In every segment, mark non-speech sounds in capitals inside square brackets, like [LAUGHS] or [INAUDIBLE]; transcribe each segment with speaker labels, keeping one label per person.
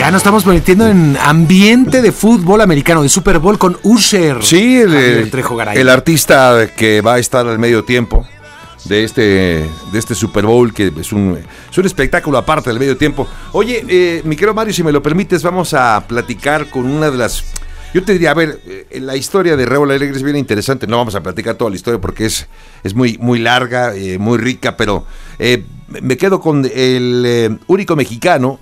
Speaker 1: Ya nos estamos metiendo en ambiente de fútbol americano, de Super Bowl con Usher.
Speaker 2: Sí, el, el artista que va a estar al medio tiempo de este, de este Super Bowl, que es un, es un espectáculo aparte del medio tiempo. Oye, eh, mi querido Mario, si me lo permites, vamos a platicar con una de las... Yo te diría, a ver, eh, la historia de Raúl Alegre es bien interesante. No vamos a platicar toda la historia porque es, es muy, muy larga, eh, muy rica, pero me quedo con el único mexicano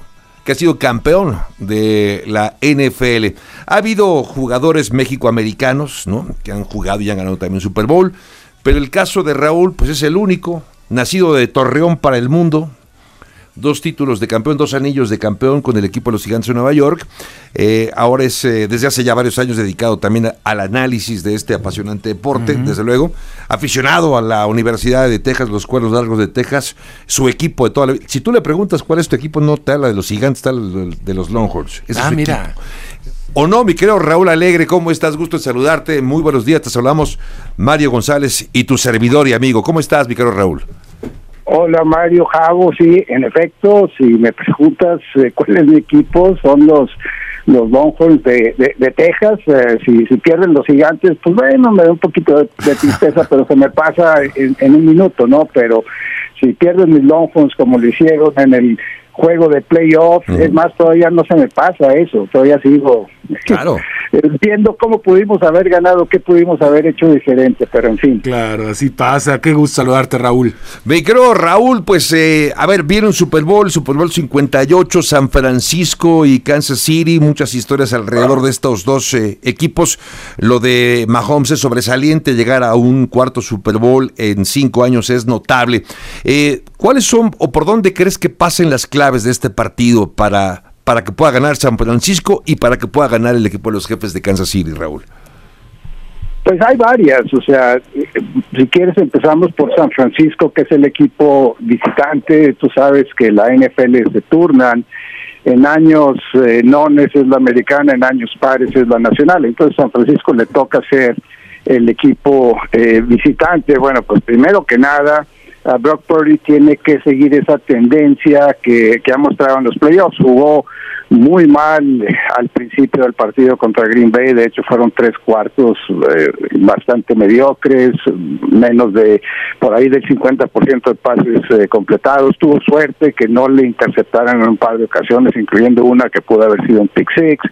Speaker 2: que ha sido campeón de la NFL. Ha habido jugadores mexicoamericanos, ¿no? Que han jugado y han ganado también Super Bowl. Pero el caso de Raúl, pues es el único, nacido de Torreón para el mundo, dos títulos de campeón, dos anillos de campeón con el equipo de los Gigantes de Nueva York. Eh, ahora es eh, desde hace ya varios años dedicado también al análisis de este apasionante deporte, desde luego. Aficionado a la Universidad de Texas, los Cuernos Largos de Texas, su equipo de toda la vida. Si tú le preguntas cuál es tu equipo, no te habla de los Gigantes, te habla de los Longhorns.
Speaker 1: ah, mira.
Speaker 2: O no, mi querido Raúl Alegre, ¿cómo estás? Gusto en saludarte. Muy buenos días, te saludamos Mario González y tu servidor y amigo. ¿Cómo estás, mi querido Raúl?
Speaker 3: Hola Mario Jago, sí, en efecto, si me preguntas eh, [LAUGHS] cuál es mi equipo, son los los Longhorns de, de, Texas. Eh, si, si pierden los gigantes, pues bueno, me da un poquito de, tristeza, pero se me pasa en, un minuto, ¿no? Pero si pierden mis Longhorns como lo hicieron en el juego de playoff, es más, todavía no se me pasa eso, todavía sigo
Speaker 2: claro. [LAUGHS]
Speaker 3: viendo cómo pudimos haber ganado, qué pudimos haber hecho diferente, pero en fin.
Speaker 1: Claro, así pasa, qué gusto saludarte Raúl.
Speaker 2: Me creo, Raúl, pues, eh, a ver, vieron Super Bowl, Super Bowl 58, San Francisco y Kansas City, muchas historias alrededor de estos dos eh, equipos, lo de Mahomes es sobresaliente, llegar a un cuarto Super Bowl en cinco años es notable. Eh, ¿Cuáles son o por dónde crees que pasen las claves de este partido para, para que pueda ganar San Francisco y para que pueda ganar el equipo de los jefes de Kansas City, Raúl?
Speaker 3: Pues hay varias, o sea, si quieres empezamos por San Francisco, que es el equipo visitante, tú sabes que la NFL se turnan, en años eh, nones es la americana, en años pares es la nacional, entonces San Francisco le toca ser el equipo eh, visitante, bueno, pues primero que nada, Brock Purdy tiene que seguir esa tendencia que, ha mostrado en los playoffs. Jugó muy mal eh, al principio del partido contra Green Bay, de hecho fueron tres cuartos eh, bastante mediocres, menos de por ahí del 50% de pases eh, completados. Tuvo suerte que no le interceptaran en un par de ocasiones, incluyendo una que pudo haber sido un pick six.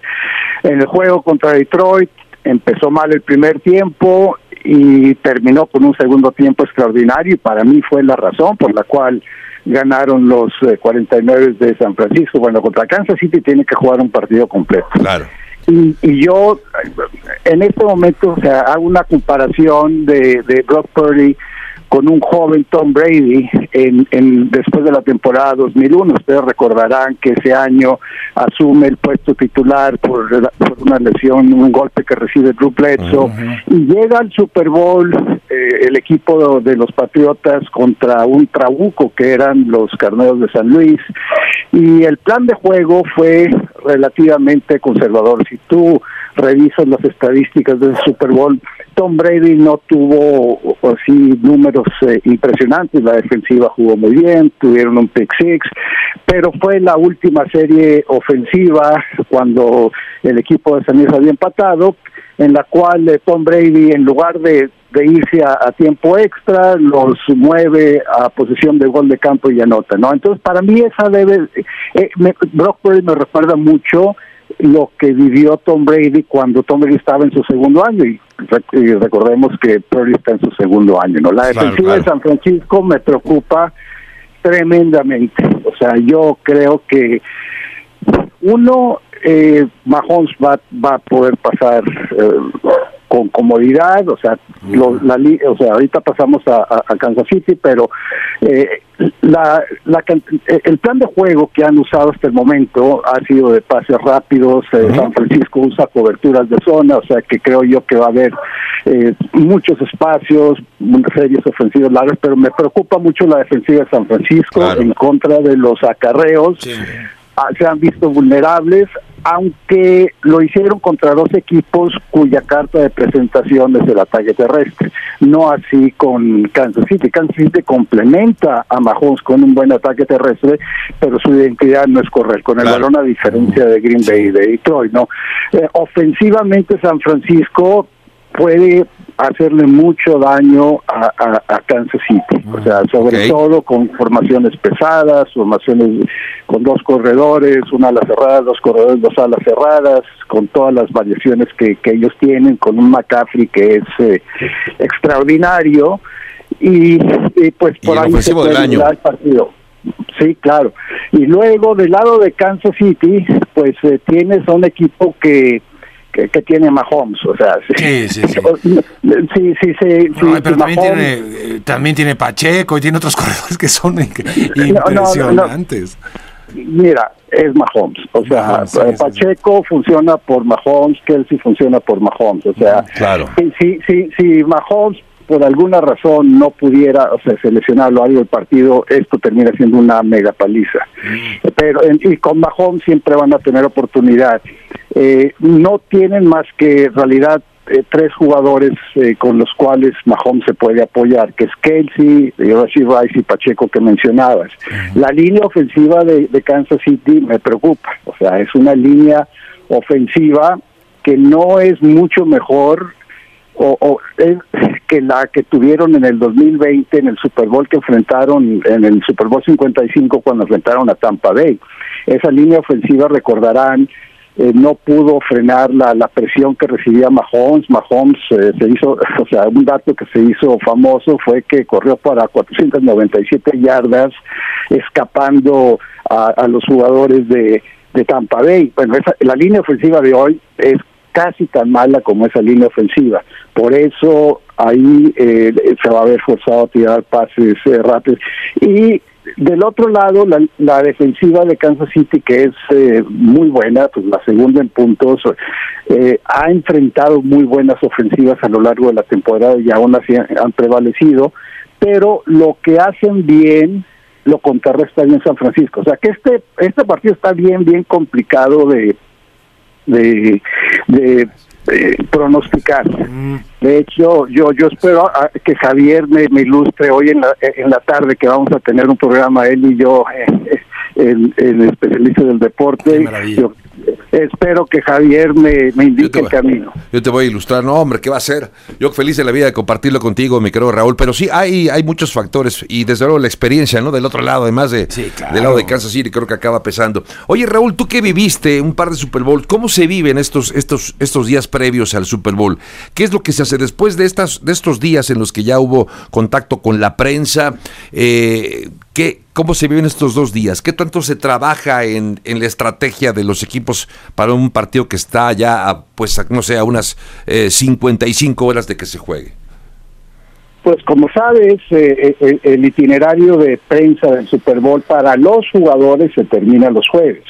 Speaker 3: En el juego contra Detroit empezó mal el primer tiempo y terminó con un segundo tiempo extraordinario y para mí fue la razón por la cual ganaron los 49 eh, de San Francisco. Bueno, contra Kansas City tiene que jugar un partido completo.
Speaker 2: Claro.
Speaker 3: Y, y yo en este momento o sea, hago una comparación de, de Brock Purdy con un joven Tom Brady en, en, después de la temporada 2001. Ustedes recordarán que ese año asume el puesto titular por, una lesión, un golpe que recibe Drew Bledsoe y llega al Super Bowl eh, el equipo de los Patriotas contra un trabuco que eran los Carneros de San Luis y el plan de juego fue relativamente conservador. Si tú revisas las estadísticas del Super Bowl, Tom Brady no tuvo así números eh, impresionantes, la defensiva jugó muy bien, tuvieron un pick six, pero fue la última serie ofensiva cuando el equipo de San Luis había empatado, en la cual eh, Tom Brady en lugar de, irse a, tiempo extra, los mueve a posición de gol de campo y anota, ¿no? Entonces para mí esa debe, eh, Brock Purdy me recuerda mucho lo que vivió Tom Brady cuando Tom Brady estaba en su segundo año y, recordemos que Purdy está en su segundo año. ¿no? La defensiva de San Francisco me preocupa tremendamente. O sea, yo creo que uno, eh, Mahomes va, va a poder pasar eh, con comodidad, o sea, la, o sea, ahorita pasamos a, Kansas City, pero eh, la, la, el plan de juego que han usado hasta el momento ha sido de pases rápidos, eh, San Francisco usa coberturas de zona, o sea que creo yo que va a haber eh, muchos espacios, series ofensivas largas, pero me preocupa mucho la defensiva de San Francisco en contra de los acarreos. Ah, se han visto vulnerables, aunque lo hicieron contra dos equipos cuya carta de presentación es el ataque terrestre, no así con Kansas City. Kansas City complementa a Mahomes con un buen ataque terrestre, pero su identidad no es correr con el balón a diferencia de Green Bay y de Detroit, ¿no? Eh, ofensivamente San Francisco puede hacerle mucho daño a, Kansas City, o sea, sobre todo con formaciones pesadas, formaciones con dos corredores, una ala cerrada, dos corredores, dos alas cerradas, con todas las variaciones que, ellos tienen, con un McCaffrey que es eh, extraordinario y, pues por ahí se puede el partido. Sí, claro. Y luego del lado de Kansas City, pues eh, tienes a un equipo que que, tiene Mahomes, o sea, sí, sí, sí. Sí, [LAUGHS] sí, sí,
Speaker 1: pero también, tiene, eh, también tiene Pacheco y tiene otros [LAUGHS] corredores que son impresionantes.
Speaker 3: Mira, es Mahomes, o sea, Pacheco funciona por Mahomes, Kelsey funciona por Mahomes, o sea,
Speaker 2: claro.
Speaker 3: si, si, si Mahomes por alguna razón no pudiera, o sea, seleccionar lo del partido, esto termina siendo una mega paliza. Mm. Pero y con Mahomes siempre van a tener oportunidad. Eh, no tienen más que en realidad eh, tres jugadores eh, con los cuales Mahomes se puede apoyar, que es Kelsey, Rashid Rice y Pacheco que mencionabas. La línea ofensiva de, de Kansas City me preocupa, o sea, es una línea ofensiva que no es mucho mejor o, es que la que tuvieron en el 2020 en el Super Bowl que enfrentaron en el Super Bowl 55 cuando enfrentaron a Tampa Bay. Esa línea ofensiva recordarán eh, no pudo frenar la, la presión que recibía Mahomes. Mahomes eh, se hizo, [LAUGHS] o sea, un dato que se hizo famoso fue que corrió para 497 yardas, escapando a, los jugadores de, de Tampa Bay. Bueno, esa, la línea ofensiva de hoy es casi tan mala como esa línea ofensiva. Por eso ahí eh, se va a ver forzado a tirar pases eh, rápidos. Y del otro lado, la, defensiva de Kansas City, que es eh, muy buena, pues la segunda en puntos, ha enfrentado muy buenas ofensivas a lo largo de la temporada y aún así han prevalecido, pero lo que hacen bien lo contrarresta bien San Francisco. O sea que este, este partido está bien, bien complicado de, de, pronosticar. Mm. De hecho, yo yo espero que Javier me, me, ilustre hoy en la, en la tarde que vamos a tener un programa él y yo, eh, el, el especialista del deporte. Espero que Javier me, indique el camino.
Speaker 2: Yo te voy a ilustrar, no hombre, ¿qué va a ser? Yo feliz de la vida de compartirlo contigo, mi querido Raúl, pero sí hay, hay muchos factores y desde luego la experiencia, ¿no? Del otro lado, además de del lado de Kansas City, creo que acaba pesando. Oye, Raúl, tú que viviste un par de Super Bowl, ¿cómo se viven estos, estos, estos días previos al Super Bowl? ¿Qué es lo que se hace después de, estas, de estos días en los que ya hubo contacto con la prensa? Eh, ¿qué, ¿Cómo se viven estos dos días? ¿Qué tanto se trabaja en, en la estrategia de los equipos para un partido que está ya, a, pues, no sé, a unas 55 eh, horas de que se juegue?
Speaker 3: Pues como sabes, eh, eh, el itinerario de prensa del Super Bowl para los jugadores se termina los jueves.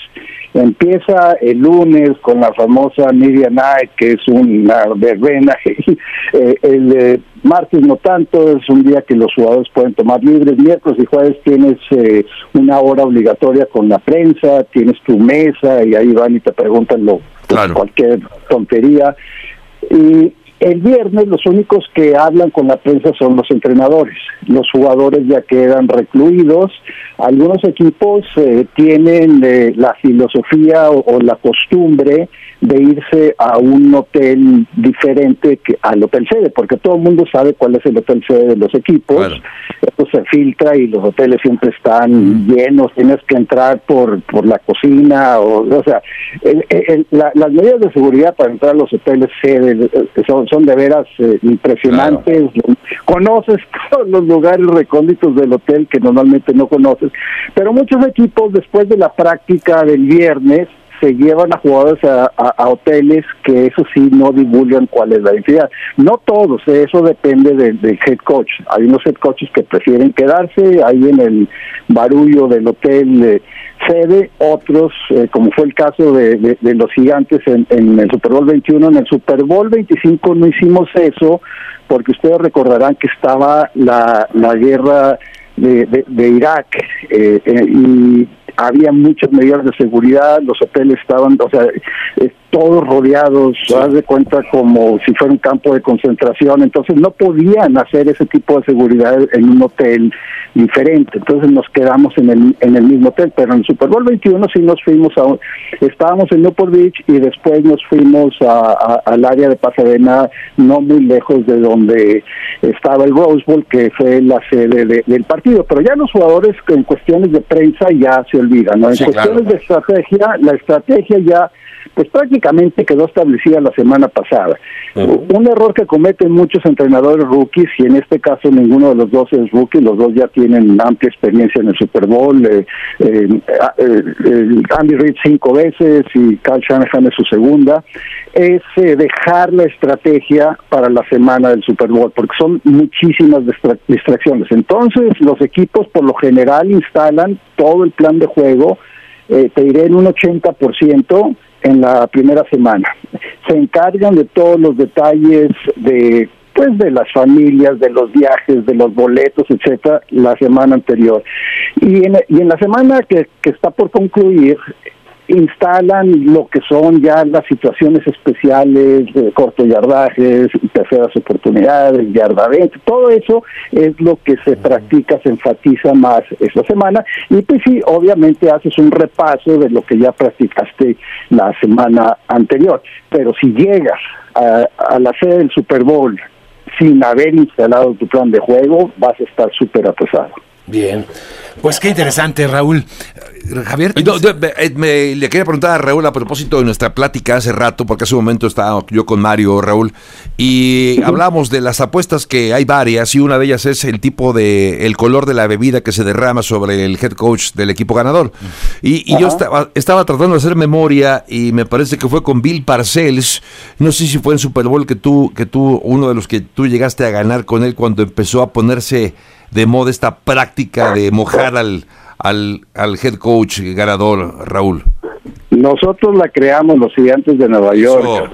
Speaker 3: Empieza el lunes con la famosa Media Night, que es una verbena. [LAUGHS] Eh, el eh, martes no tanto, es un día que los jugadores pueden tomar libres. Miércoles y jueves tienes eh, una hora obligatoria con la prensa, tienes tu mesa y ahí van y te preguntan lo, cualquier tontería. Y el viernes los únicos que hablan con la prensa son los entrenadores. Los jugadores ya quedan recluidos. Algunos equipos eh, tienen eh, la filosofía o, la costumbre de irse a un hotel diferente que al hotel sede, porque todo el mundo sabe cuál es el hotel sede de los equipos. Esto se filtra y los hoteles siempre están llenos. Tienes que entrar por por la cocina o, o sea, las medidas de seguridad para entrar a los hoteles sede eh, son son, de veras eh, impresionantes. Conoces [LAUGHS] todos los lugares recónditos del hotel que normalmente no conoces, pero muchos equipos después de la práctica del viernes se llevan a jugadores a, hoteles que eso sí no divulgan cuál es la identidad. No todos, eh, eso depende del, head coach. Hay unos head coaches que prefieren quedarse ahí en el barullo del hotel eh, sede, otros, eh, como fue el caso de, los gigantes en, el Super Bowl 21, en el Super Bowl 25 no hicimos eso porque ustedes recordarán que estaba la, la guerra de, de, Irak y había muchas medidas de seguridad, los hoteles estaban, o sea, todos rodeados, haz de cuenta como si fuera un campo de concentración, entonces no podían hacer ese tipo de seguridad en un hotel diferente, entonces nos quedamos en el, en el mismo hotel, pero en el Super Bowl 21 sí nos fuimos a, estábamos en Newport Beach y después nos fuimos a, al área de Pasadena, no muy lejos de donde estaba el Rose Bowl, que fue la sede del partido, pero ya los jugadores en cuestiones de prensa ya se olvidan, ¿no? En cuestiones de estrategia, la estrategia ya pues prácticamente quedó establecida la semana pasada. Un error que cometen muchos entrenadores rookies, y en este caso ninguno de los dos es rookie, los dos ya tienen amplia experiencia en el Super Bowl, eh, eh, eh Andy Reid cinco veces y Kyle Shanahan es su segunda, es eh, dejar la estrategia para la semana del Super Bowl, porque son muchísimas distracciones. Entonces los equipos por lo general instalan todo el plan de juego, te diré en un 80%, en la primera semana. Se encargan de todos los detalles de pues de las familias, de los viajes, de los boletos, etcétera, la semana anterior. Y en, y en la semana que, que está por concluir, instalan lo que son ya las situaciones especiales de corto yardajes, terceras oportunidades, yardavente, todo eso es lo que se practica, se enfatiza más esta semana y pues sí, obviamente haces un repaso de lo que ya practicaste la semana anterior, pero si llegas a, a la sede del Super Bowl sin haber instalado tu plan de juego, vas a estar súper atrasado.
Speaker 1: Bien, pues qué interesante, Raúl. Javier.
Speaker 2: Eh, me, le quería preguntar a Raúl a propósito de nuestra plática hace rato, porque hace un momento estaba yo con Mario, Raúl, y hablamos de las apuestas que hay varias, y una de ellas es el tipo de, el color de la bebida que se derrama sobre el head coach del equipo ganador. Y, yo estaba, estaba tratando de hacer memoria, y me parece que fue con Bill Parcells, no sé si fue en Super Bowl que tú, que tú, uno de los que tú llegaste a ganar con él cuando empezó a ponerse de moda esta práctica de mojar al al, al head coach ganador, Raúl?
Speaker 3: Nosotros la creamos los gigantes de Nueva York.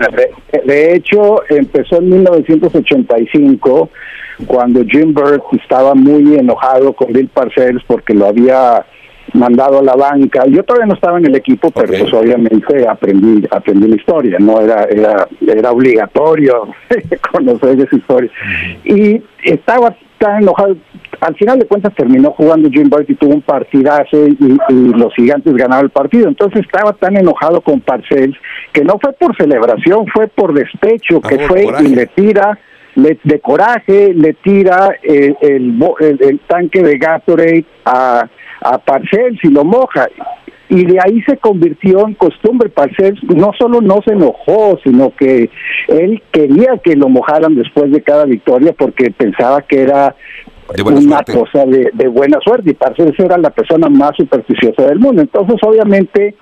Speaker 3: De, hecho, empezó en 1985 cuando Jim Burt estaba muy enojado con Bill Parcells porque lo había mandado a la banca. Yo todavía no estaba en el equipo, pero pues obviamente aprendí aprendí la historia, no era era era obligatorio [LAUGHS] conocer esa historia. Y estaba tan enojado. Al final de cuentas terminó jugando Jim Boyd y tuvo un partidazo y, los gigantes ganaron el partido. Entonces estaba tan enojado con Parcells que no fue por celebración, fue por despecho, que fue y le tira le, de coraje, le tira el, el, tanque de Gatorade a, a Parcells y lo moja y de ahí se convirtió en costumbre. Parcells no solo no se enojó, sino que él quería que lo mojaran después de cada victoria porque pensaba que era una cosa de, buena suerte y Parcells era la persona más supersticiosa del mundo. Entonces, obviamente,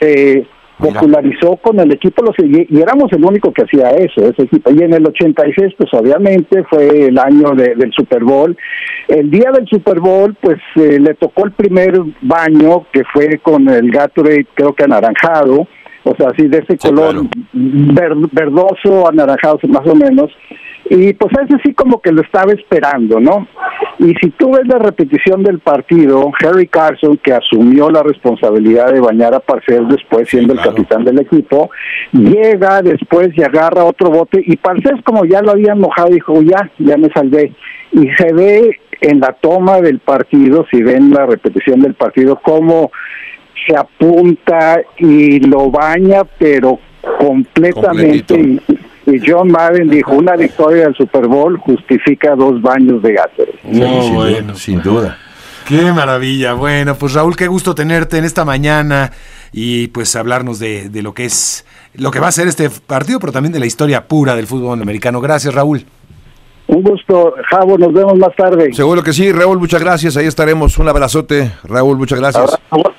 Speaker 3: se popularizó con el equipo los y, éramos el único que hacía eso, ese equipo. Y en el 86, pues obviamente fue el año del Super Bowl. El día del Super Bowl, pues eh, le tocó el primer baño que fue con el Gatorade, creo que anaranjado, o sea, así de ese color verdoso, anaranjado más o menos y pues ese sí como que lo estaba esperando, ¿no? Y si tú ves la repetición del partido, Harry Carson, que asumió la responsabilidad de bañar a Parcells después siendo el capitán del equipo, llega después y agarra otro bote y Parcells como ya lo habían mojado dijo, ya, ya me salvé. Y se ve en la toma del partido, si ven la repetición del partido, cómo se apunta y lo baña, pero completamente y John Madden dijo, una victoria del Super Bowl justifica dos baños de Gatorade.
Speaker 1: No, bueno, sin duda. Qué maravilla. Bueno, pues Raúl, qué gusto tenerte en esta mañana y pues hablarnos de, de, lo que es, lo que va a ser este partido, pero también de la historia pura del fútbol americano. Gracias, Raúl.
Speaker 3: Un gusto, Javo, nos vemos más tarde.
Speaker 2: Seguro que sí, Raúl, muchas gracias. Ahí estaremos. Un abrazote, Raúl, muchas gracias.
Speaker 3: Abrazo,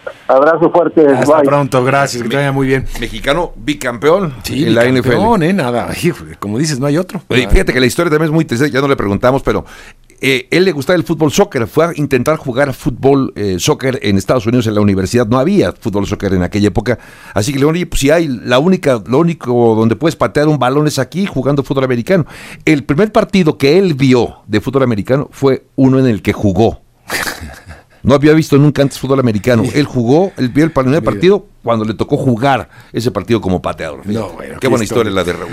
Speaker 3: fuerte.
Speaker 1: Hasta pronto, gracias, que te vaya muy bien.
Speaker 2: Mexicano bicampeón
Speaker 1: sí, en la NFL. Eh, nada, como dices, no hay otro.
Speaker 2: fíjate que la historia también es muy interesante, ya no le preguntamos, pero eh, él le gustaba el fútbol soccer, fue a intentar jugar fútbol eh, soccer en Estados Unidos en la universidad, no había fútbol soccer en aquella época, así que le oye, pues si hay la única, lo único donde puedes patear un balón es aquí jugando fútbol americano. El primer partido que él vio de fútbol americano fue uno en el que jugó. [LAUGHS] No había visto nunca antes fútbol americano. Él jugó, él vio el primer partido cuando le tocó jugar ese partido como pateador. No, Qué buena historia la de Raúl.